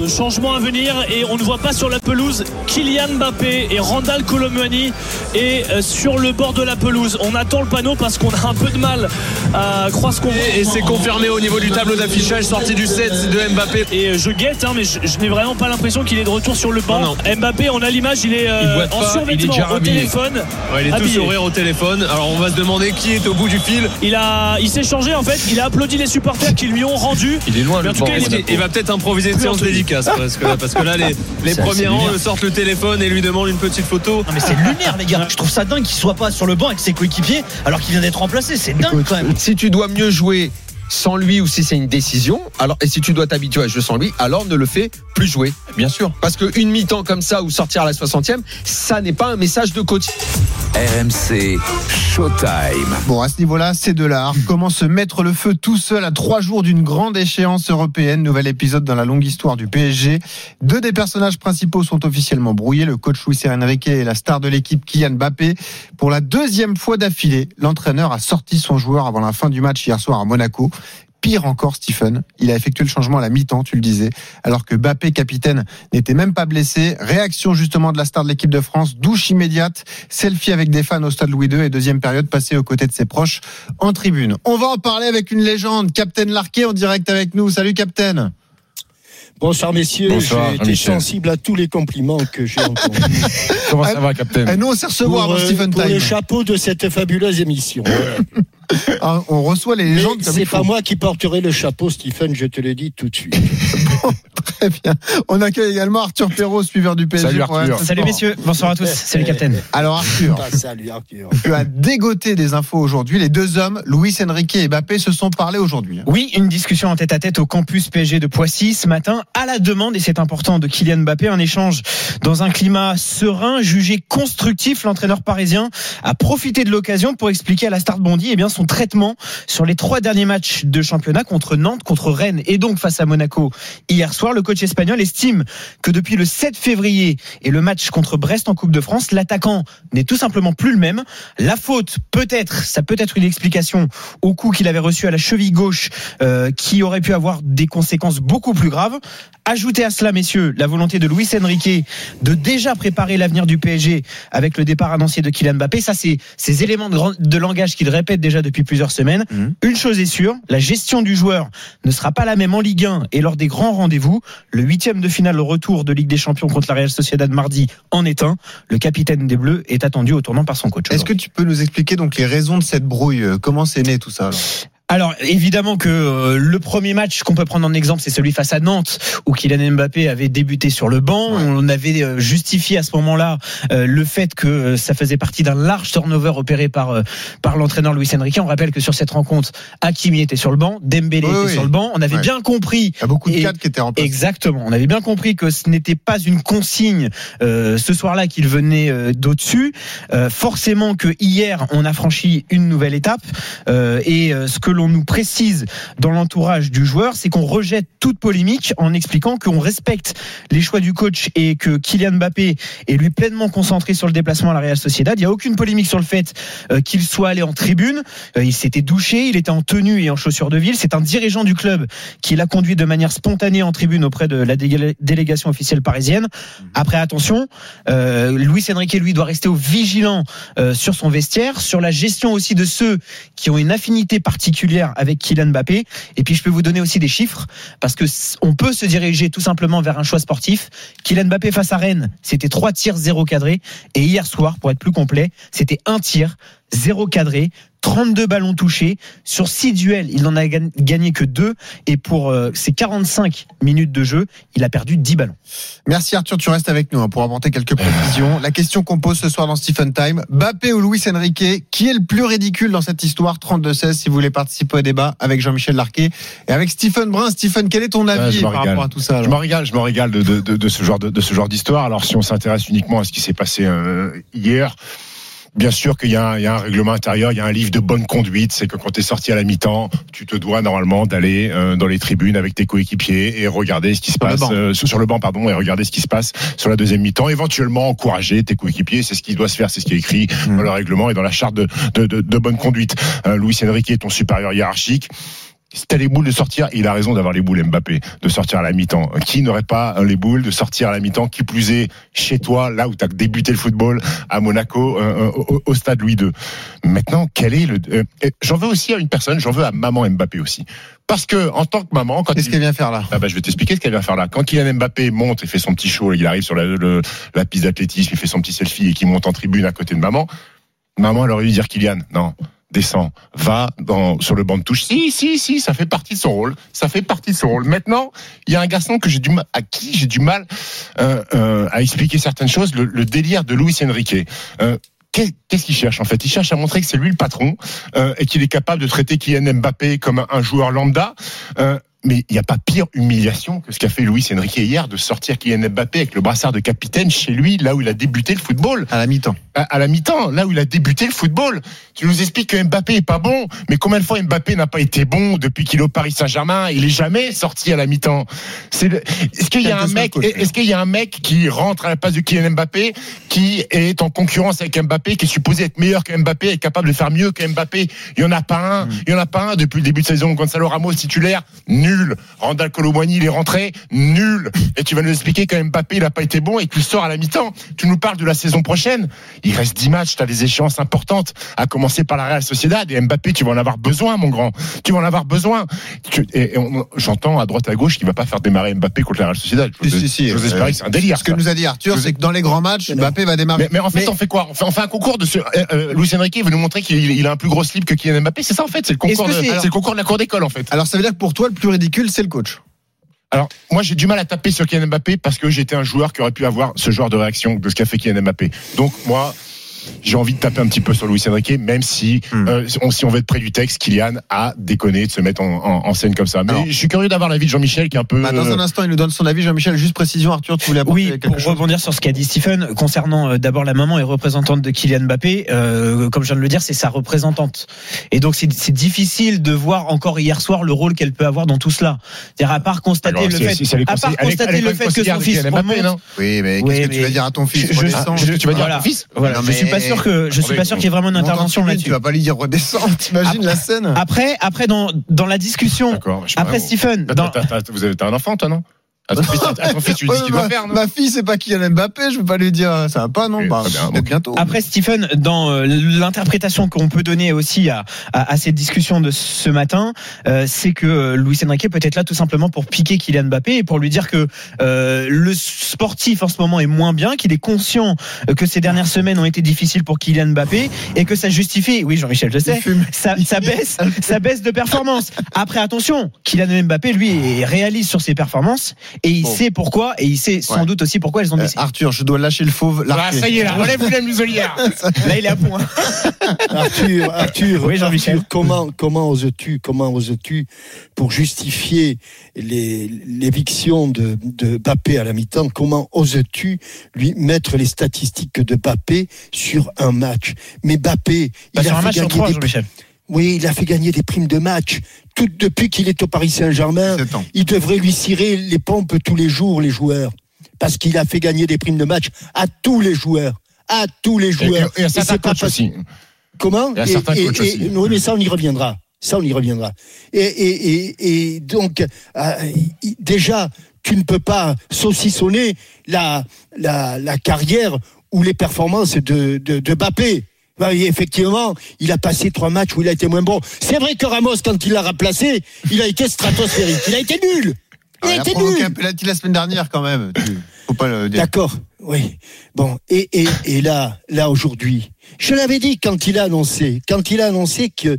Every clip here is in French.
Le changement à venir et on ne voit pas sur la pelouse Kylian Mbappé et Randall Colomwani et euh, sur le bord de la pelouse. On attend le panneau parce qu'on a un peu de mal à croire ce qu'on voit. Et, c'est confirmé au niveau du tableau d'affichage, sortie du set de Mbappé. Et euh, je guette, hein, mais je, je n'ai vraiment pas l'impression qu'il est de retour sur le banc. Non, Mbappé, on a l'image, il est euh, Il en pas, il est survêtement au téléphone. Ouais, il est tout habillé. sourire au téléphone. Alors on va se demander qui est au bout du fil. Il a, il s'est changé en fait. Il a applaudi les supporters qui lui ont rendu. Il est loin Mais le en tout cas, il va peut-être improviser une séance en parce que, parce que là les, premiers rangs le sortent le téléphone et lui demandent une petite photo. Non mais c'est lunaire les gars. Je trouve ça dingue qu'il soit pas sur le banc avec ses coéquipiers alors qu'il vient d'être remplacé. C'est dingue quand même. Si tu dois mieux jouer sans lui ou si c'est une décision, alors et si tu dois t'habituer à jouer sans lui, alors ne le fais plus jouer. Bien sûr. Parce qu'une mi-temps comme ça ou sortir à la 60e, ça n'est pas un message de coach. RMC Showtime. Bon, à ce niveau-là, c'est de l'art. Comment se mettre le feu tout seul à trois jours d'une grande échéance européenne? Nouvel épisode dans la longue histoire du PSG. Deux des personnages principaux sont officiellement brouillés. Le coach Luis Enrique et la star de l'équipe Kylian Mbappé. Pour la deuxième fois d'affilée, l'entraîneur a sorti son joueur avant la fin du match hier soir à Monaco. Pire encore, Stephen, il a effectué le changement à la mi-temps, tu le disais, alors que Mbappé, capitaine, n'était même pas blessé. Réaction justement de la star de l'équipe de France, douche immédiate, selfie avec des fans au stade Louis II et deuxième période passée aux côtés de ses proches en tribune. On va en parler avec une légende, Captain Larquet en direct avec nous. Salut Captain. Bonsoir messieurs, Bonsoir, j'ai été sensible à tous les compliments que j'ai entendus. Comment ça va, Captain Et nous, on s'est recevoir pour dans euh, Stephen pour Time. le chapeau de cette fabuleuse émission. Ah, On reçoit les légendes c'est pas moi qui porterai le chapeau, Stephen, je te le dis tout de suite. Très bien. On accueille également Arthur Perrault, suiveur du PSG. Salut, Arthur. Salut messieurs, bonsoir à tous. Salut capitaine. Alors Arthur, Ah, salut Arthur. tu as dégoté des infos aujourd'hui. Les deux hommes, Luis Enrique et Mbappé, se sont parlé aujourd'hui. Oui, une discussion en tête à tête au campus PSG de Poissy ce matin à la demande et c'est important de Kylian Mbappé un échange dans un climat serein, jugé constructif. L'entraîneur parisien a profité de l'occasion pour expliquer à la Start Bondy eh bien son traitement sur les trois derniers matchs de championnat contre Nantes, contre Rennes et donc face à Monaco hier soir. Le coach espagnol estime que depuis le 7 février et le match contre Brest en Coupe de France, l'attaquant n'est tout simplement plus le même. La faute, peut-être, ça peut être une explication au coup qu'il avait reçu à la cheville gauche, euh, qui aurait pu avoir des conséquences beaucoup plus graves. Ajoutez à cela, messieurs, la volonté de Luis Enrique de déjà préparer l'avenir du PSG avec le départ annoncé de Kylian Mbappé. Ça, c'est ces éléments de, langage qu'il répète déjà depuis plusieurs semaines. Mhm. Une chose est sûre, la gestion du joueur ne sera pas la même en Ligue 1 et lors des grands rendez-vous. Le huitième de finale, le retour de Ligue des Champions contre la Real Sociedad mardi en est un. Le capitaine des Bleus est attendu au tournant par son coach. Est-ce que tu peux nous expliquer donc les raisons de cette brouille? Comment c'est né tout ça alors? Alors évidemment que euh, le premier match qu'on peut prendre en exemple, c'est celui face à Nantes où Kylian Mbappé avait débuté sur le banc. Ouais. On avait euh, justifié à ce moment-là euh, le fait que euh, ça faisait partie d'un large turnover opéré par euh, par l'entraîneur Luis Enrique. On rappelle que sur cette rencontre, Hakimi était sur le banc, Dembélé Oui, était oui. sur le banc. On avait Ouais. bien compris Il y a beaucoup de cadres qui étaient remplacés. Exactement. On avait bien compris que ce n'était pas une consigne euh, ce soir-là qu'il venait euh, d'au-dessus. Euh, forcément que hier, on a franchi une nouvelle étape. Euh, et euh, ce que l'on nous précise dans l'entourage du joueur, c'est qu'on rejette toute polémique en expliquant qu'on respecte les choix du coach et que Kylian Mbappé est lui pleinement concentré sur le déplacement à la Real Sociedad. Il n'y a aucune polémique sur le fait euh, qu'il soit allé en tribune. Euh, il s'était douché, il était en tenue et en chaussures de ville. C'est un dirigeant du club qui l'a conduit de manière spontanée en tribune auprès de la délé- délégation officielle parisienne. Après, attention, euh, Luis Enrique, lui, doit rester au vigilant euh, sur son vestiaire, sur la gestion aussi de ceux qui ont une affinité particulière avec Kylian Mbappé. Et puis, je peux vous donner aussi des chiffres, parce que on peut se diriger tout simplement vers un choix sportif. Kylian Mbappé face à Rennes, c'était 3 tirs, 0 cadré. Et hier soir, pour être plus complet, c'était un tir, 0 cadré. 32 ballons touchés. Sur 6 duels, il n'en a gagné que 2. Et pour euh, ses 45 minutes de jeu, il a perdu 10 ballons. Merci Arthur, tu restes avec nous hein, pour apporter quelques précisions. La question qu'on pose ce soir dans Stephen Time, Mbappé ou Luis Enrique, qui est le plus ridicule dans cette histoire? 32-16 si vous voulez participer au débat avec Jean-Michel Larquet et avec Stephen Brun. Stephen, quel est ton avis par régale. rapport à tout ça Je m'en régale, je m'en régale de, de, de, de ce genre de, de ce genre d'histoire. Alors si on s'intéresse uniquement à ce qui s'est passé euh, hier, bien sûr qu'il y, a un- il y a un règlement intérieur, il y a un livre de bonne conduite. C'est que quand tu es sorti à la mi-temps, tu te dois normalement d'aller euh, dans les tribunes avec tes coéquipiers et regarder ce qui se Sur passe euh, sur le banc, pardon, et regarder ce qui se passe sur la deuxième mi-temps. Éventuellement encourager tes coéquipiers, c'est ce qui doit se faire, c'est ce qui est écrit Mmh. dans le règlement et dans la charte de, de, de, de bonne conduite. Euh, Luis Enrique est ton supérieur hiérarchique si t'as les boules de sortir, il a raison d'avoir les boules Mbappé, de sortir à la mi-temps. Qui n'aurait pas les boules de sortir à la mi-temps, qui plus est chez toi, là où t'as débuté le football, à Monaco, euh, au, au stade Louis II. Maintenant, quel est le... euh, j'en veux aussi à une personne, j'en veux à maman Mbappé aussi. Parce que, en tant que maman, quand Qu'est-ce il- qu'elle vient faire là ah bah, je vais t'expliquer ce qu'elle vient faire là. Quand Kylian Mbappé monte et fait son petit show, il arrive sur la, le- la piste d'athlétisme, il fait son petit selfie et qu'il monte en tribune à côté de maman, maman elle aurait dû dire Kylian, non, descends, va dans, sur le banc de touche. Si, si, si, ça fait partie de son rôle. Ça fait partie de son rôle. Maintenant, il y a un garçon que j'ai du à qui j'ai du mal euh, euh, à expliquer certaines choses, le, le délire de Luis Enrique. Euh, qu'est- Qu'est-ce qu'il cherche en fait? Il cherche à montrer que c'est lui le patron euh, et qu'il est capable de traiter Kylian Mbappé comme un, un joueur lambda. Mais il n'y a pas pire humiliation que ce qu'a fait Luis Enrique hier de sortir Kylian Mbappé avec le brassard de capitaine chez lui, là où il a débuté le football À la mi-temps. à, à la mi-temps, là où il a débuté le football. Tu nous expliques que Mbappé est pas bon, mais combien de fois Mbappé n'a pas été bon depuis qu'il est au Paris Saint-Germain? Il est jamais sorti à la mi-temps. C'est le- Est-ce qu'il y a un mec Est-ce qu'il y a un mec qui rentre à la place de Kylian Mbappé, qui est en concurrence avec Mbappé, qui est supposé être meilleur que Mbappé, et capable de faire mieux que Mbappé? Il y en a pas un. Il y en a pas un depuis le début de saison. Gonzalo Ramos titulaire, nul. Randall Colomboigny, il est rentré, nul. Et tu vas nous expliquer que Mbappé, il a pas été bon et qu'il sort à la mi-temps. Tu nous parles de la saison prochaine. Il reste 10 matchs, tu as des échéances importantes, à commencer par la Real Sociedad. Et Mbappé, tu vas en avoir besoin, mon grand. Tu vas en avoir besoin. Et j'entends à droite à gauche qu'il va pas faire démarrer Mbappé contre la Real Sociedad. Si, J'ose si, si. j'ose Euh, que c'est un délire. Ce que nous a dit Arthur, Je- c'est que dans les grands matchs, Mbappé va démarrer. Mais, mais en fait, on fait quoi? On fait, on fait un concours de ce. Euh, euh, Luis Enrique veut nous montrer qu'il il a un plus gros slip que Kylian Mbappé. C'est ça en fait. C'est le concours. Est-ce de- le concours de la cour d'école en fait. Alors ça veut dire que pour toi, le plus ridicule, c'est le coach. Alors, moi, j'ai du mal à taper sur Kylian Mbappé parce que j'étais un joueur qui aurait pu avoir ce genre de réaction de ce qu'a fait Kylian Mbappé. Donc, moi, j'ai envie de taper un petit peu sur Luis Enrique, même si, Hmm. euh, on, si on veut être près du texte, Kylian a déconné de se mettre en, en- en scène comme ça. Mais Alors. je suis curieux d'avoir l'avis de Jean-Michel qui est un peu. Bah, dans un euh, instant, il nous donne son avis. Jean-Michel, juste précision, Arthur, tu voulais apporter Oui, quelque pour chose rebondir sur ce qu'a dit Stephen, concernant euh, d'abord la maman et représentante de Kylian Mbappé, euh, comme je viens de le dire, c'est sa représentante. Et donc c'est c'est difficile de voir encore hier soir le rôle qu'elle peut avoir dans tout cela. C'est-à-dire à part constater alors, le fait, à part constater le fait que son fils Kylian Mbappé, remonte, non? Oui, mais Oui, qu'est-ce que mais tu vas dire à ton fils? je- tu vas dire à ton fils? Je suis mais- pas sûr que je suis pas sûr qu'il y ait vraiment une intervention là-dessus. Tu vas pas lui dire redescends. T'imagines la scène Après, après dans dans la discussion, après. Stephen, Vous avez t'as un enfant, toi, non? À ton, fils, à ton fils, tu lui dis Ouais, ce qu'il ma, doit faire, non ma fille, c'est pas Kylian Mbappé, je veux pas lui dire ça va pas, non Bah, très bien, peut-être bon. bientôt. Après Stephen, dans euh, l'interprétation qu'on peut donner aussi à, à, à cette discussion de ce matin, euh, c'est que euh, Luis Enrique peut être là tout simplement pour piquer Kylian Mbappé et pour lui dire que euh, le sportif en ce moment est moins bien, qu'il est conscient euh, que ces dernières semaines ont été difficiles pour Kylian Mbappé et que ça justifie, oui Jean-Michel, je sais, ça baisse, ça baisse de performance. Après, attention, Kylian Mbappé, lui, est réaliste sur ses performances et il Bon. sait pourquoi et il sait sans Ouais. doute aussi pourquoi elles ont Euh, baissé. Arthur, je dois lâcher le fauve. Ah, ça y est, là, relève la muselière. Là, il est à point. Arthur, Arthur, Oui. Arthur, comment, comment oses-tu, comment oses-tu, pour justifier l'éviction de, de Bappé à la mi-temps, comment oses-tu lui mettre les statistiques de Bappé sur un match? Mais Bappé, Bah, il sur a un fait match sur gagner trois, des Jean-Michel. Oui, il a fait gagner des primes de match. Tout depuis qu'il est au Paris Saint-Germain, 17 ans. il devrait lui cirer les pompes tous les jours, les joueurs. Parce qu'il a fait gagner des primes de match à tous les joueurs. À tous les joueurs. et, c'est pas aussi. Comment Et à certains coachs aussi. Oui, mais ça, on y reviendra. Ça, on y reviendra. Et, et, et, et donc, euh, déjà, tu ne peux pas saucissonner la, la, la carrière ou les performances de, de, de Bappé. Et effectivement, il a passé trois matchs où il a été moins bon. C'est vrai que Ramos, quand il l'a remplacé, il a été stratosphérique. Il a été nul. Ah, Il a il a été provoqué un nul. penalty la semaine dernière quand même. Faut pas le dire. D'accord, oui. Bon, et, et, et là, là aujourd'hui, je l'avais dit quand il a annoncé, quand il a annoncé que,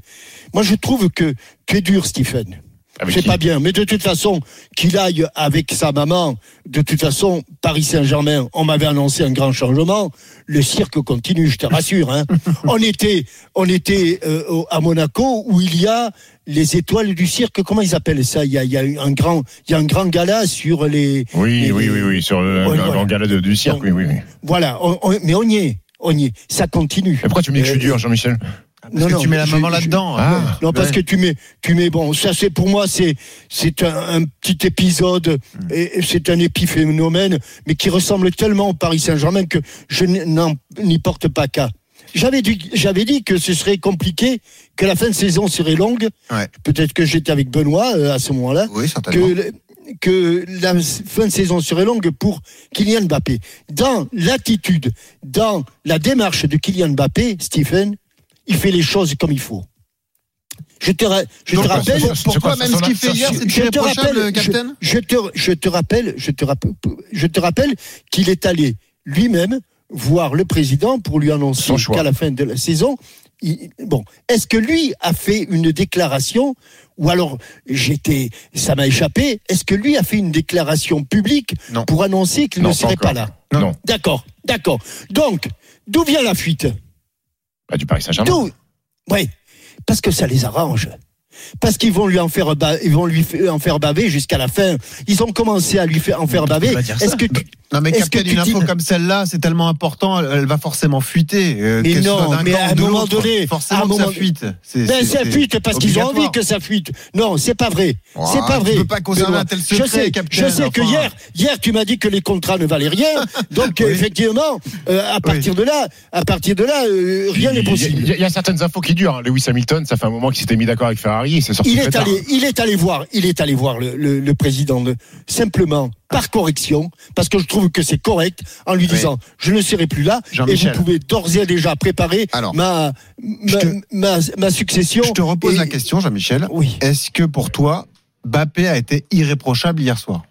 moi je trouve que tu es dur, Stephen. C'est pas bien, mais de toute façon, qu'il aille avec sa maman, de toute façon, Paris Saint-Germain, on m'avait annoncé un grand changement. Le cirque continue, je te rassure. Hein. on était, on était euh, à Monaco où il y a les étoiles du cirque. Comment ils appellent ça? Il y a, il y a un grand, il y a un grand gala sur les. Oui, les- oui, oui, oui, sur le voilà. grand gala de- du cirque, oui, oui, oui. Voilà, on- on- mais on y est, on y est. Ça continue. Et pourquoi tu me dis que je suis Euh, dur, Jean-Michel? Parce que tu mets la maman là-dedans. Ah. Non, parce Ouais. que tu mets, tu mets, bon, ça c'est pour moi, c'est, c'est un, un petit épisode, Hmm. et et c'est un épiphénomène, mais qui ressemble tellement au Paris Saint-Germain que je n'y porte pas cas. j'avais dit, j'avais dit que ce serait compliqué, que la fin de saison serait longue. Ouais. Peut-être que j'étais avec Benoît euh, à ce moment-là. Oui, certainement. que, que la fin de saison serait longue pour Kylian Mbappé. Dans l'attitude, dans la démarche de Kylian Mbappé, Stephen, il fait les choses comme il faut. Je te, ra- je Donc, te rappelle, même ce qu'il ça, fait hier, ça, c'est je te irréprochable, rappelle, Captain je, je te, je te rappelle, je te rappelle, je te rappelle qu'il est allé lui-même voir le président pour lui annoncer qu'à la fin de la saison, il- bon, est-ce que lui a fait une déclaration ou alors j'étais, ça m'a échappé. Est-ce que lui a fait une déclaration publique Non. pour annoncer qu'il ne pas serait pas encore. là? Non. D'accord, d'accord. Donc, d'où vient la fuite? Bah, du Paris Saint-Germain. Oui, parce que ça les arrange. Parce qu'ils vont lui en faire, ba- ils vont lui fa- en faire baver jusqu'à la fin. Ils ont commencé à lui faire, en faire baver. Est-ce que tu- Non mais Est-ce Captain, que tu une info comme celle-là, c'est tellement important, elle, va forcément fuiter. euh, Mais non, mais à un moment donné, forcément à un que ça fuite. Ben, ça fuite parce qu'ils ont envie que ça fuite. Non, c'est pas vrai. Oh, c'est pas tu vrai. peux pas conserver un tel je secret, sais, Captain, je sais que hier, hier, tu m'as dit que les contrats ne valaient rien. Donc, effectivement, euh, à partir de là, à partir de là, euh, rien n'est possible. Il y, a- il y a certaines infos qui durent. hein. Lewis Hamilton, ça fait un moment qu'il s'était mis d'accord avec Ferrari et c'est sorti Il est allé, il est allé voir, il est allé voir le, le- le président de- simplement par correction, parce que je trouve que c'est correct, en lui disant je ne serai plus là, et vous pouvez d'ores et déjà préparer Alors, ma, je ma, te- ma, ma succession. Je te repose Et- la question, Jean-Michel. Oui. Est-ce que pour toi, Bappé a été irréprochable hier soir?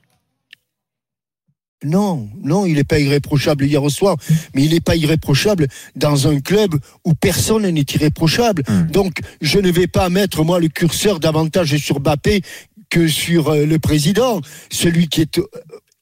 Non, non, il n'est pas irréprochable hier au soir, mais il n'est pas irréprochable dans un club où personne n'est irréprochable. Hmm. Donc, je ne vais pas mettre, moi, le curseur davantage sur Bappé que sur euh, le président. Celui qui est euh,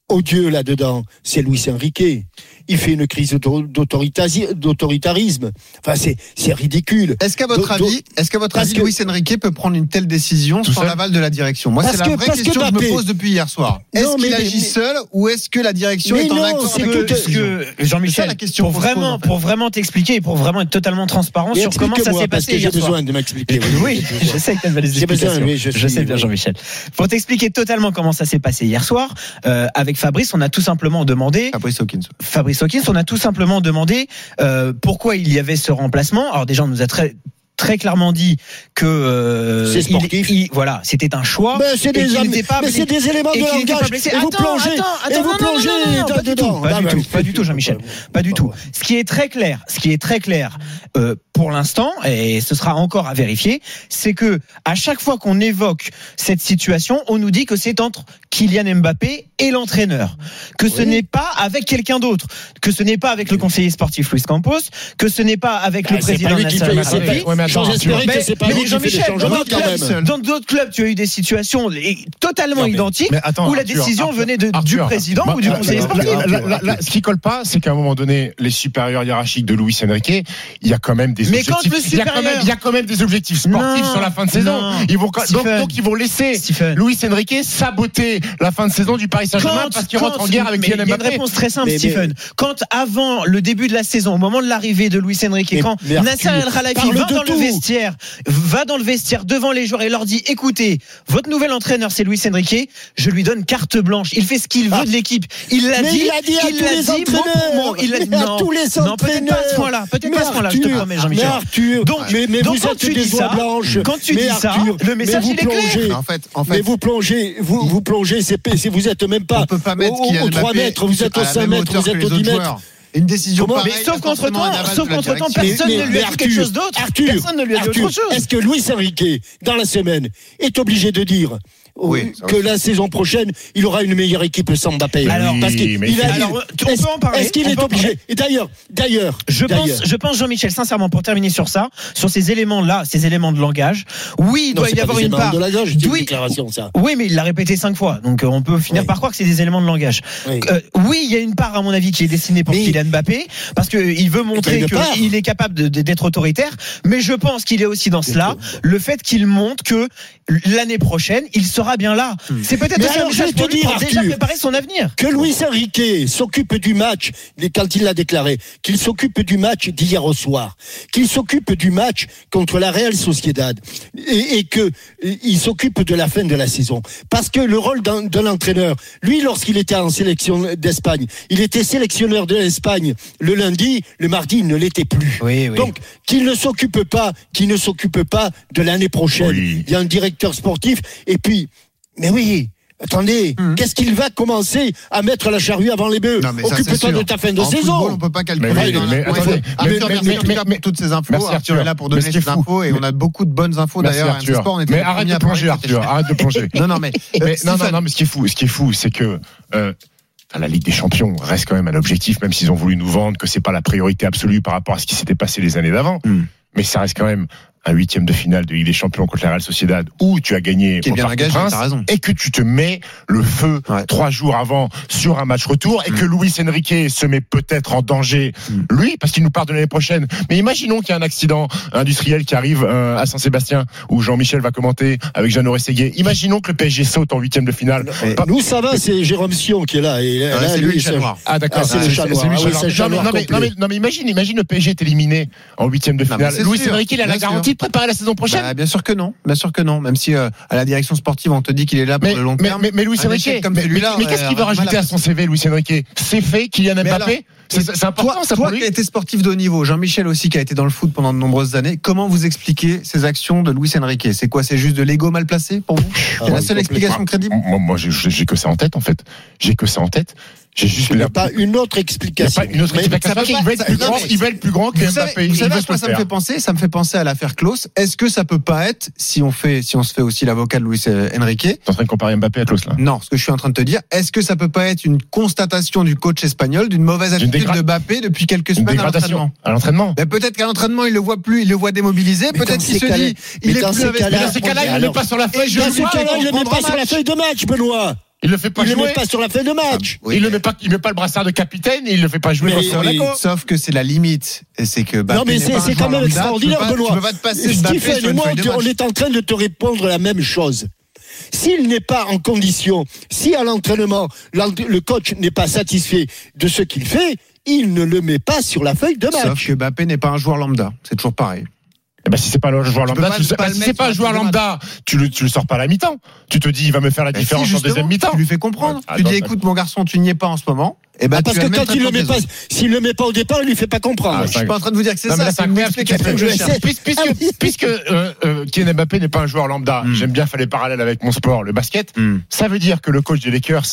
odieux là-dedans, c'est Luis Enrique. Il fait une crise d'autoritarisme. Enfin, c'est c'est ridicule. Est-ce qu'à votre avis, est-ce qu'à votre avis, que- Luis Enrique peut prendre une telle décision Tout sans l'aval de la direction? Moi, c'est la vraie que question que, je me pose depuis hier soir. Est-ce qu'il agit mais- seul ou est-ce que la direction Mais est en accord c'est avec que- que, ça, Jean-Michel, la question pour vraiment, en fait. pour vraiment t'expliquer et pour vraiment être totalement transparent sur comment ça s'est passé j'ai hier soir. besoin de m'expliquer. Oui, je sais que tu as des J'ai besoin, explications. oui, je sais bien. Jean-Michel. Pour t'expliquer totalement comment ça s'est passé hier soir, euh, avec Fabrice, on a tout simplement demandé Fabrice Hawkins. Fabrice On a tout simplement demandé euh, pourquoi il y avait ce remplacement. Alors déjà, on nous a très très clairement dit que euh, C'est sportif. il- il- voilà, c'était un choix. Ben, c'est et des, am- pas mais c'est des éléments et de langage. Et vous Attends, plongez, attends, et attends, vous non, non, plongez non, non, non, pas du tout, pas Ah, du bah, tout, pas du tout, Jean-Michel, pas du tout. Ce qui est très clair, ce qui est très clair euh, pour l'instant, et ce sera encore à vérifier, c'est que à chaque fois qu'on évoque cette situation, on nous dit que c'est entre Kylian Mbappé et l'entraîneur, que ce Oui. n'est pas avec quelqu'un d'autre, que ce n'est pas avec le conseiller sportif Luis Campos, que ce n'est pas avec le Ah, c'est président pas lui qui Nasser fait- J'ose espérer que c'est pas mais lui qui fait des Jean-Michel, changements dans quand d'autres même. clubs- dans d'autres clubs, tu as eu des situations totalement identiques où la décision venait du président bah, ou du là, conseiller sportif. ce qui colle pas, c'est qu'à un moment donné, les supérieurs hiérarchiques de Luis Enrique, il y a quand même des Mais objectifs. quand le il, y a quand même, supérieur- il y a quand même des objectifs sportifs Non, sur la fin de saison. Ils vont, donc, ils vont laisser Stephen. Luis Enrique saboter la fin de saison du Paris Saint-Germain parce qu'il rentre en guerre avec il y Kylian a une Mbappé. réponse très simple, Mais- mais- Stephen. Quand avant le début de la saison, au moment de l'arrivée de Luis Enrique, Mais- quand Nasser El Khelaifi parle va dans le tout. vestiaire, va dans le vestiaire devant les joueurs et leur dit écoutez, votre nouvel entraîneur c'est Luis Enrique, je lui donne carte blanche. Il fait ce qu'il veut Ah. de l'équipe. Il l'a Mais dit, il l'a dit à tous l'a les dit mot pour entraîneurs. mot. Il l'a dit Mais à non, tous les non, peut-être pas à ce point-là, peut-être Mais pas à ce point-là, je te promets, Jean-Michel. Mais Arthur, Donc, mais, mais donc vous quand tu dis ça, blanches. quand tu mais dis ça, Arthur, le mais message, il est clair. plongez, Mais en fait, en mais fait, vous plongez, vous, vous plongez, c'est, vous êtes même pas, on peut pas mettre au, au 3 Mbappé mètres, vous êtes au la 5 même mètres, vous êtes au 10 autres mètres. Une décision Comment pareille, Mais sauf contre sauf direction. personne ne lui a dit quelque chose d'autre. Arthur, Personne ne lui a dit Arthur, autre chose. Est-ce que Luis Enrique, dans la semaine, est obligé de dire Oui, que la saison prochaine, il aura une meilleure équipe sans Mbappé Alors, Oui, parce qu'il peut en parler, Est-ce qu'il est obligé Et d'ailleurs, d'ailleurs, Je pense, je pense, Jean-Michel, sincèrement, pour terminer sur ça, sur ces éléments-là, ces éléments de langage, oui, il non, doit y avoir des une éléments part. de langage, c'est une Oui. déclaration, ça. Oui, mais il l'a répété cinq fois, donc euh, on peut finir Oui. par croire que c'est des éléments de langage. Oui. Euh, oui, il y a une part, à mon avis, qui est destinée pour Mais- Kylian Mbappé, parce qu'il veut montrer qu'il est capable d'être autoritaire, mais je pense qu'il est aussi dans cela le fait qu'il montre que l'année prochaine, il sera sera bien là. C'est peut-être un je te lui dire, pour déjà préparer son avenir. que Luis Enrique s'occupe du match, quand il l'a déclaré, qu'il s'occupe du match d'hier au soir, qu'il s'occupe du match contre la Real Sociedad, et, et que et, il s'occupe de la fin de la saison. Parce que le rôle d'un d'un entraîneur, lui, lorsqu'il était en sélection d'Espagne, il était sélectionneur de l'Espagne le lundi, le mardi, il ne l'était plus. Oui, oui. Donc, qu'il ne s'occupe pas, qu'il ne s'occupe pas de l'année prochaine. Oui. Il y a un directeur sportif, et puis, mais oui. Attendez, qu'est-ce qu'il va commencer à mettre la charrue avant les bœufs Non, mais ça, c'est Occupe-toi de ta fin de en saison. Football, on peut pas calculer. Mais oui, dans la- mais Ouais, attendez, mais- Arthur, mais- merci mais- en tout cas mais- pour toutes ces infos. Merci, Arthur Arthur. est là pour Mais donner fou- infos et on a beaucoup de bonnes infos d'ailleurs. Était Mais arrête de plonger, Arthur. Arrête de plonger. Non, non, mais, Mais, non, non, mais ce qui est fou, ce qui est fou, c'est que euh, la Ligue des Champions reste quand même un objectif, même s'ils ont voulu nous vendre que c'est pas la priorité absolue par rapport à ce qui s'était passé les années d'avant. Hmm. Mais ça reste quand même un huitième de finale de Ligue des Champions contre la Real Sociedad où tu as gagné Qui est bien engagé, Princes t'as raison. et que tu te mets le feu Ouais. trois jours avant sur un match retour et que Luis Enrique se met peut-être en danger Mm. lui parce qu'il nous part de l'année prochaine. Mais imaginons qu'il y a un accident industriel qui arrive euh, à Saint-Sébastien où Jean-Michel va commenter avec Jeannot Rességuier. Imaginons que le PSG saute en huitième de finale. Mais- Pas- Nous, ça va, c'est Jérôme Sion qui est là. Et là, lui, c'est-. Ah d'accord, Ah, c'est le chat noir. Ah oui, Non, mais, non, non, mais imagine, imagine le PSG est éliminé en huitième de finale. Luis Enrique il a la garantie de préparer la saison prochaine. Bah, bien sûr que non, bien sûr que non. Même si euh, à la direction sportive on te dit qu'il est là pour Mais, le long mais, terme. mais, un Enrique, comme mais, celui-là, mais- mais qu'est-ce qu'il mal rajouter à son CV, Luis Enrique? C'est fait, Kylian Mbappé? C'est c'est important Toi, ça toi pour lui? qui a été sportif de haut niveau, Jean-Michel aussi qui a été dans le foot pendant de nombreuses années, comment vous expliquez ces actions de Luis Enrique? C'est quoi C'est juste de l'ego mal placé pour vous? C'est la seule explication crédible? Moi, j'ai que ça en tête en fait. J'ai que ça en tête. J'ai juste Il n'y a l'air- pas une autre Il explication. pas une autre Mais explication. ça peut Il pas- veut être ça- plus grand, mais- il veut être plus grand que Vous savez, Mbappé. vous Il savez à quoi ça me fait penser? Ça me fait penser à l'affaire Klaus. Est-ce que ça peut pas être, si on fait, si on se fait aussi l'avocat de Luis Enrique, T'es en train de comparer Mbappé à Klaus là non, ce que je suis en train de te dire, est-ce que ça peut pas être une constatation du coach espagnol d'une mauvaise attitude dégra- de Mbappé depuis quelques Une semaines à dégradation l'entraînement? à l'entraînement. Ben, peut-être qu'à l'entraînement, il le voit plus, il le voit démobilisé. Mais Peut-être qu'il ces se dit, mais il est dans plus ces avec Dans ces cas-là, il ne met pas sur la feuille de Dans ce joie. cas-là, il ne le met pas sur la feuille de match, Benoît. Il le fait pas Il ne le jouer. met pas sur la feuille de match. Oui. Il le met pas, il met pas le brassard de capitaine et il le fait pas jouer Mais- dans son oui. Monaco. Sauf que c'est la limite. Et c'est que Mbappé Non, mais c'est quand même lambda. extraordinaire, tu peux pas, Benoît. Tu peux pas te passer de Stephen sur et une moi, de on match. est en train de te répondre la même chose. S'il n'est pas en condition, si à l'entraînement, l'ent- le coach n'est pas satisfait de ce qu'il fait, il ne le met pas sur la feuille de Sauf match. que Mbappé n'est pas un joueur lambda. C'est toujours pareil. Eh ben, si c'est pas le joueur lambda, tu, sais- pas bah, le si mettre c'est pas sur un la joueur lambda, tu le, tu le sors pas à la mi-temps. Tu te dis, il va me faire la Ben différence si, en deuxième mi-temps. Tu lui fais comprendre. Ah, tu dis, écoute, mon garçon, tu n'y es pas en ce moment. Et ben, Ah, parce que quand il le met pas, s'il le met pas au départ, il lui fait pas comprendre. Ah, Je suis pas en train de vous dire que c'est ça. C'est une explication que je cherche. Puisque, puisque, Ah oui. puisque euh, euh, Kylian Mbappé n'est pas un joueur lambda, Mm. j'aime bien faire les parallèles avec mon sport, le basket. Hmm. Ça veut dire que le coach des Lakers,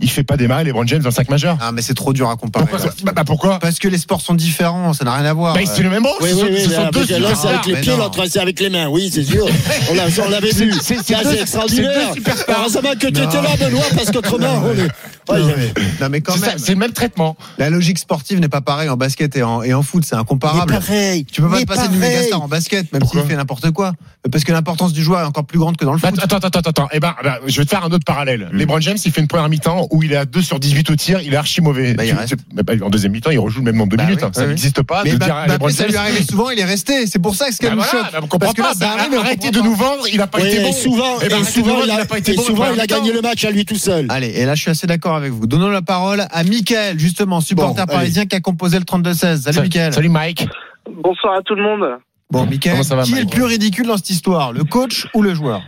il fait pas démarrer les James dans le 5 majeur. Ah, mais c'est trop dur à comparer. Pourquoi bah, bah, pourquoi Parce que les sports sont différents, ça n'a rien à voir. bah, C'est le même rôle. Oui, oui, oui, ce sont là, deux parce que là, c'est avec les mais pieds, l'autre, c'est avec les mains. Oui, c'est sûr. On l'a- on l'avait vu. C'est- C'est extraordinaire. Heureusement que tu étais là, Benoît, parce qu'autrement, on est. Ouais, Non, mais, quand même, C'est le même traitement. la logique sportive n'est pas pareille en basket et en, et en foot, c'est incomparable. pareil. Tu peux pas te passer du pareil. mégastar en basket, même s'il fait n'importe quoi. Parce que l'importance du joueur est encore plus grande que dans le Bah, foot. attends, attends, attends, attends. Eh ben, bah, je vais te faire un autre parallèle. Mm. LeBron James, il fait une première mi-temps où il est à 2 sur 18 au tir, il est archi mauvais. Bah, il reste. en deuxième mi-temps, il rejoue le même nombre de Bah minutes. oui, hein. Ça oui, n'existe pas Mais de dire à LeBron ça lui James. arrivait souvent, il est resté. C'est pour ça que ce qu'elle nous choque. on comprend Parce que pas. arrêtez de nous pas. vendre, il a pas Oui, été et bon. souvent, Eh ben, il a, pas été et bon. souvent, il a gagné le match à lui tout seul. Allez, et là, je suis assez d'accord avec vous. Donnons la parole à Michael, justement, supporter Bon, parisien qui a composé le 32-16. Salut, Salut, Michael. Salut Mike. Bonsoir à tout le monde. Bon, ça va, qui est le plus ridicule dans cette histoire Le coach ou le joueur?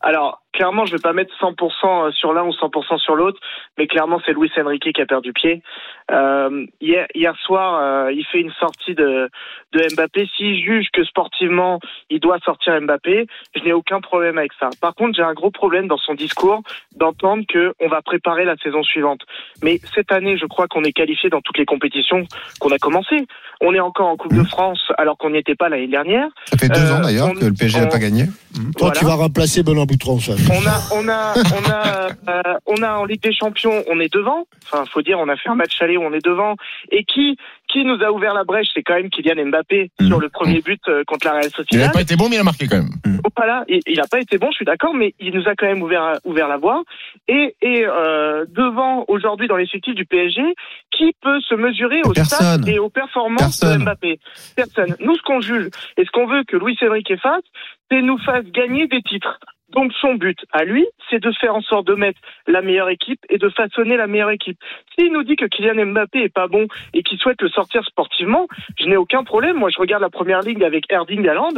Alors, clairement, je vais pas mettre 100% sur l'un ou 100% sur l'autre, mais clairement, c'est Luis Enrique qui a perdu pied. Euh, hier, hier soir, euh, il fait une sortie de, de Mbappé. S'il juge que sportivement, il doit sortir Mbappé, je n'ai aucun problème avec ça. Par contre, j'ai un gros problème dans son discours d'entendre que on va préparer la saison suivante. Mais cette année, je crois qu'on est qualifié dans toutes les compétitions qu'on a commencé. On est encore en Coupe de France alors qu'on n'y était pas l'année dernière. Ça fait deux Euh, ans d'ailleurs que le PSG n'a on- pas gagné. Toi, Voilà. tu vas remplacer Benoît Boutron, ça. On a, on a, on a, euh, on a en Ligue des Champions, on est devant. Enfin, faut dire, on a fait un match aller où on est devant. Et qui, qui nous a ouvert la brèche, c'est quand même Kylian Mbappé Mhm. sur le premier but euh, contre la Real Il n'a Sociedad. pas été bon, mais il a marqué quand même. Oh, Voilà, il il a pas été bon, je suis d'accord, mais il nous a quand même ouvert, ouvert la voie. Et, et euh, devant aujourd'hui dans l'effectif du PSG, qui peut se mesurer aux Personne. stats et aux performances Personne. de Mbappé? Personne. Nous, ce qu'on juge et ce qu'on veut que Luis Enrique fasse, c'est nous fasse gagner des titres. Donc son but à lui, c'est de faire en sorte de mettre la meilleure équipe et de façonner la meilleure équipe. S'il nous dit que Kylian Mbappé est pas bon et qu'il souhaite le sortir sportivement, je n'ai aucun problème. Moi, je regarde la première ligue avec Erling Haaland.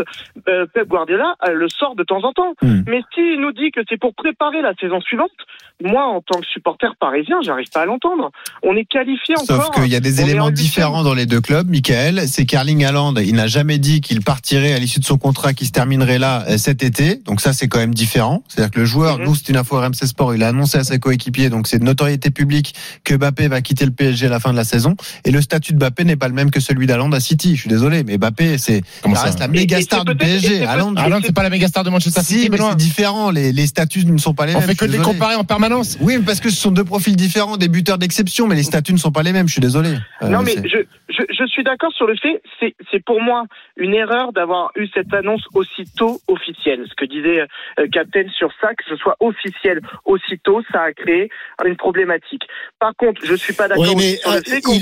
Euh, Pep Guardiola euh, le sort de temps en temps. Hmm. Mais s'il nous dit que c'est pour préparer la saison suivante, moi, en tant que supporter parisien, j'arrive pas à l'entendre. On est qualifié encore. Sauf qu'il y a des éléments différents dans les deux clubs, Michael. C'est qu'Erling Haaland, il n'a jamais dit qu'il partirait à l'issue de son contrat qui se terminerait là euh, cet été. Donc ça, c'est quand même différent. C'est-à-dire que le joueur, Mhm. nous, c'est une info RMC Sport, il a annoncé à ses coéquipiers, donc c'est de notoriété publique que Mbappé va quitter le PSG à la fin de la saison. Et le statut de Mbappé n'est pas le même que celui d'Haaland à City. Je suis désolé, mais Mbappé, c'est, ça reste la Et- méga et star c'est du et PSG. Haaland, c'est pas la méga star de Manchester si, City, mais c'est différent. Les, les statuts ne sont pas les On mêmes. fait je que de les comparer en permanence. Oui, mais parce que ce sont deux profils différents, des buteurs d'exception, mais les statuts ne sont pas les mêmes. Je suis désolé. Euh, Non, mais je, je, je suis d'accord sur le fait, c'est, c'est pour moi une erreur d'avoir eu cette annonce aussitôt officielle. Ce que disait euh, Captain sur ça, que ce soit officiel aussitôt, ça a créé une problématique. Par contre, je suis pas d'accord Oui, mais sur le euh, fait qu'on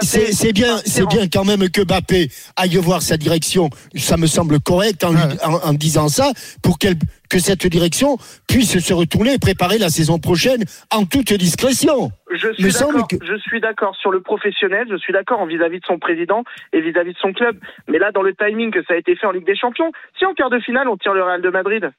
c'est bien, c'est bien quand même que Mbappé aille voir sa direction. Ça me semble correct en, lui- en- en disant ça pour qu'elle que cette direction puisse se retourner et préparer la saison prochaine en toute discrétion. Je suis d'accord. que- Je suis d'accord sur le professionnel. Je suis d'accord en vis-à-vis de son président et vis-à-vis de son club. Mais là, dans le timing que ça a été fait en Ligue des Champions, si en quart de finale on tire le Real de Madrid,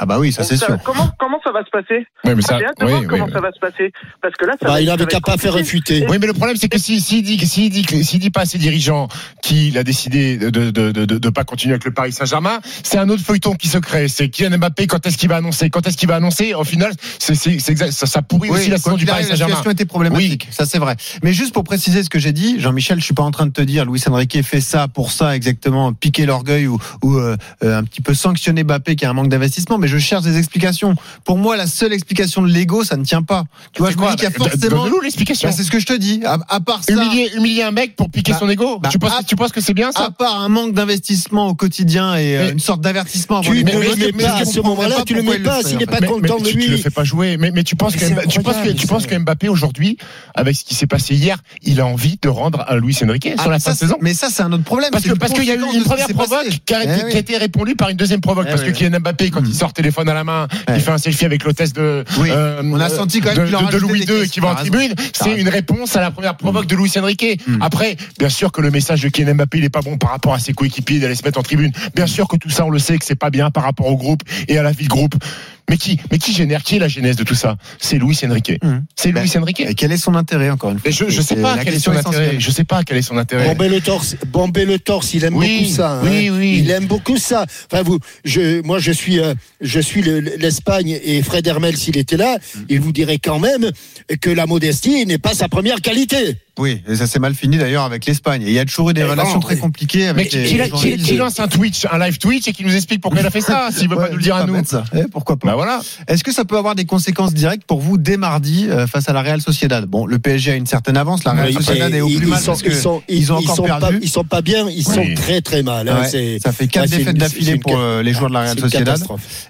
Ah bah oui, ça c'est sûr. Comment comment ça va se passer Oui, mais ça, J'ai hâte de oui, voir oui, comment oui. ça va se passer parce que là, ça Bah, va il être- avait ça va qu'à pas faire réfuter. Oui, mais le problème, c'est que s'il si, s'il dit, s'il dit, s'il dit pas à ses dirigeants qu'il a décidé de de, de, de, de pas continuer avec le Paris Saint-Germain, c'est un autre feuilleton qui se crée. C'est Kylian Mbappé, quand est-ce qu'il va annoncer Quand est-ce qu'il va annoncer Au final, c'est, c'est, c'est exact, ça, ça pourrit aussi la saison du Paris arrive, la Saint-Germain. situation était problématique, ça c'est vrai. Mais juste pour préciser ce que j'ai dit, Jean-Michel, je suis pas en train de te dire Luis Enrique fait ça pour ça exactement, piquer l'orgueil ou, ou euh, euh, un petit peu sanctionner Mbappé qui a un manque d'investissement, mais je cherche des explications. Pour moi, la seule explication de l'ego, ça ne tient pas. Tu vois, C'est je me dis qu'il y a forcément. L'explication. Bah, c'est ce que je te dis. À, à part ça. humilier, humilier un mec pour piquer Bah, son ego. bah, tu, penses, à- que- tu penses que c'est bien ça À part un manque d'investissement au quotidien et euh, une sorte d'avertissement avant Tu les ne mais- le à ce moment-là, pas tu le pourquoi mets le pas s'il n'est pas content de tu, tu le lui. fais pas jouer. Mais, tu penses que, Mbappé aujourd'hui, avec ce qui s'est passé hier, il a envie de rendre à Luis Enrique sur Ah, la fin de saison. Mais ça, c'est un autre problème. Parce qu'il y a eu une première provoque qui a, Eh été répondue par une deuxième provoque Eh parce que Kylian Mbappé quand il sort téléphone à la main, Ouais. il fait un selfie avec l'hôtesse de Oui. euh, On a senti quand même de, de- Louis II qui va en tribune, c'est une réponse à la première provoque de Luis Enrique. Mm. Après, bien sûr que le message de Kylian Mbappé il est pas bon par rapport à ses coéquipiers d'aller se mettre en tribune. Bien sûr que tout ça on le sait que c'est pas bien par rapport au groupe et à la vie de groupe. Mais qui mais qui génère qui est la genèse de tout ça? C'est Luis Enrique. Mm. C'est Ben, Luis Enrique. Et quel est son intérêt encore une fois Mais je, je sais pas quel est son intérêt. Je sais pas quel est son intérêt. Bomber le torse, bomber le torse, il aime Oui, beaucoup ça. hein. oui, oui. Il aime beaucoup ça. Enfin, vous, je, moi, je suis, euh, je suis le- l'Espagne et Fred Hermel, s'il était là, Mm. il vous dirait quand même que la modestie n'est pas sa première qualité. Oui, et ça s'est mal fini d'ailleurs avec l'Espagne. Et il y a toujours eu des Eh relations non, très compliquées Mais avec qui, les qui- lance un Twitch, un live Twitch et qui nous explique pourquoi il a fait ça, s'il veut pas Ouais, nous le dire à pas nous. ça. Eh, pourquoi pas Bah voilà. Est-ce que ça peut avoir des conséquences directes pour vous dès mardi euh, face à la Real Sociedad? Bon, le PSG a une certaine avance, la Real Oui, Sociedad est au plus ils mal sont- parce que ils sont, ils ont ils encore sont perdu. Pas, ils sont pas bien, ils sont Oui. très très mal. hein. Ouais, ça fait quatre ouais, défaites d'affilée pour euh, les joueurs de la Real Sociedad.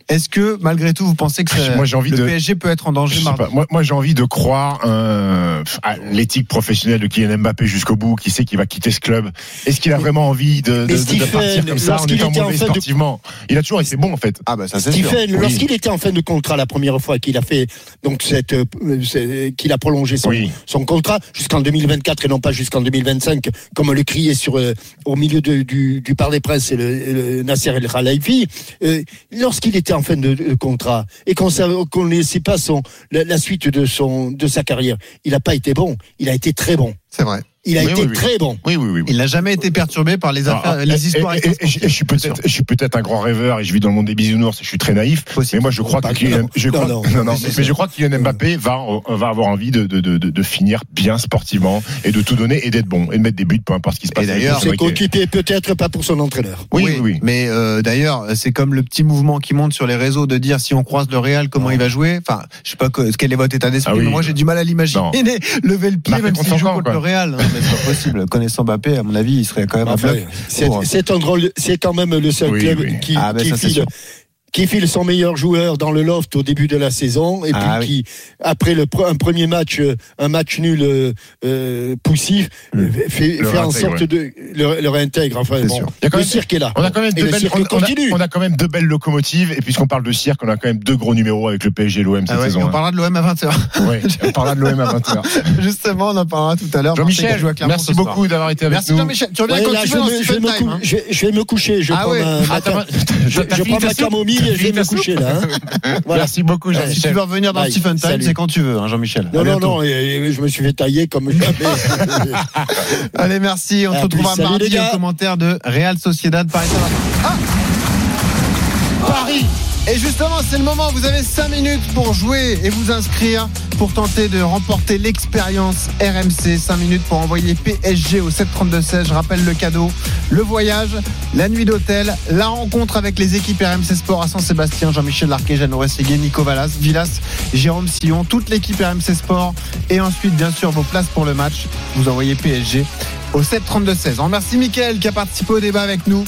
Est-ce que malgré tout vous pensez que ça- Moi, j'ai envie le PSG peut être en danger mardi? pas. Moi, moi j'ai envie de croire euh, à l'éthique professionnelle de Kylian Mbappé jusqu'au bout. Qui sait qu'il va quitter ce club Est-ce qu'il a vraiment envie de, de, Stephen, partir comme ça en étant était en mauvais fin de- sportivement? Il a toujours été bon en fait. Ah bah ça c'est sûr. Stephen, Oui. lorsqu'il était en fin de contrat la première fois qu'il a fait donc cette euh, qu'il a prolongé son, Oui. son contrat jusqu'en 2024 et non pas jusqu'en 2025 comme le criait sur euh, au milieu de- du, du par des princes et le, le Nasser El Khelaifi euh, lorsqu'il était en fin de, de contrat et qu'on ne laissait pas son la, la suite de son de sa carrière il n'a pas été bon il a été très bon C'est vrai. Il a Oui, été oui, oui. très bon Oui, oui, oui. Il n'a jamais été perturbé par les affaires, Ah, les et- histoires. et- et- et je- suis peut-être, je suis peut-être un grand rêveur et je vis dans le monde des bisounours et je suis très naïf. Possible. Mais moi, je crois que Kylian, non. je crois, non. non, non, C'est mais je crois que Kylian Mbappé va, euh, va avoir envie de, de, de, de, de finir bien sportivement et de tout donner et d'être bon et de mettre des buts, peu importe ce qui se passe. d'ailleurs, Enrique. coéquipiers peut-être pas pour son entraîneur Oui, oui, oui. Mais euh, d'ailleurs, c'est comme le petit mouvement qui monte sur les réseaux de dire si on croise le Real, comment il va jouer? Enfin, je sais pas que- quel est votre état d'esprit, Ah moi j'ai du mal à l'imaginer. Lever le pied même s'il joue contre le Real. Mais c'est pas possible. Connaissant Mbappé, à mon avis, il serait quand même un Enfin, bloc. c'est Pour- c'est un drôle, c'est quand même le seul Oui, club oui. qui, Ah, ben qui file. Qui file son meilleur joueur dans le loft au début de la saison et Ah puis qui, après le, pre- un premier match, euh, un match nul euh, euh, poussif, euh, fait, Le fait en réintègre, sorte ouais. de le, le réintègre. Enfin, bon, sûr. Il y a quand le même- cirque est là. On a quand même deux le belles, on, on a, on a quand même deux belles locomotives. Et puisqu'on parle de cirque, on a quand même deux gros numéros avec le PSG et l'OM cette Ah ouais, saison. on hein. parlera de l'OM à 20h. Ouais, on parlera de l'OM à 20h. Justement, on en parlera tout à l'heure. Jean-Michel, joue à Clermont merci beaucoup d'avoir été avec Merci nous. Jean-Michel. Tu reviens Ouais, quand là, tu je, veux vais me je, vais coucher. Je Ah prends ouais. Ah, je, prends ma camomille et je vais me coucher là. hein. Voilà. Merci beaucoup, Si tu Jean-Michel. veux revenir dans Bye. Stephen Time, c'est quand tu veux, hein, Jean-Michel. Non, non, non, je me suis fait tailler comme jamais. Allez, merci. On À se retrouvera mardi les gars. en commentaire de Real Sociedad Paris. Ah Paris et justement, c'est le moment. Vous avez 5 minutes pour jouer et vous inscrire pour tenter de remporter l'expérience RMC. 5 minutes pour envoyer PSG au 732-16. Je rappelle le cadeau, le voyage, la nuit d'hôtel, la rencontre avec les équipes RMC Sport à Saint-Sébastien, Jean-Michel Larquet, Jeannot Rességuier, Nico Vallas, Villas, Jérôme Sillon, toute l'équipe RMC Sport et ensuite, bien sûr, vos places pour le match. Vous envoyez PSG au 732-16. On remercie Mickaël qui a participé au débat avec nous.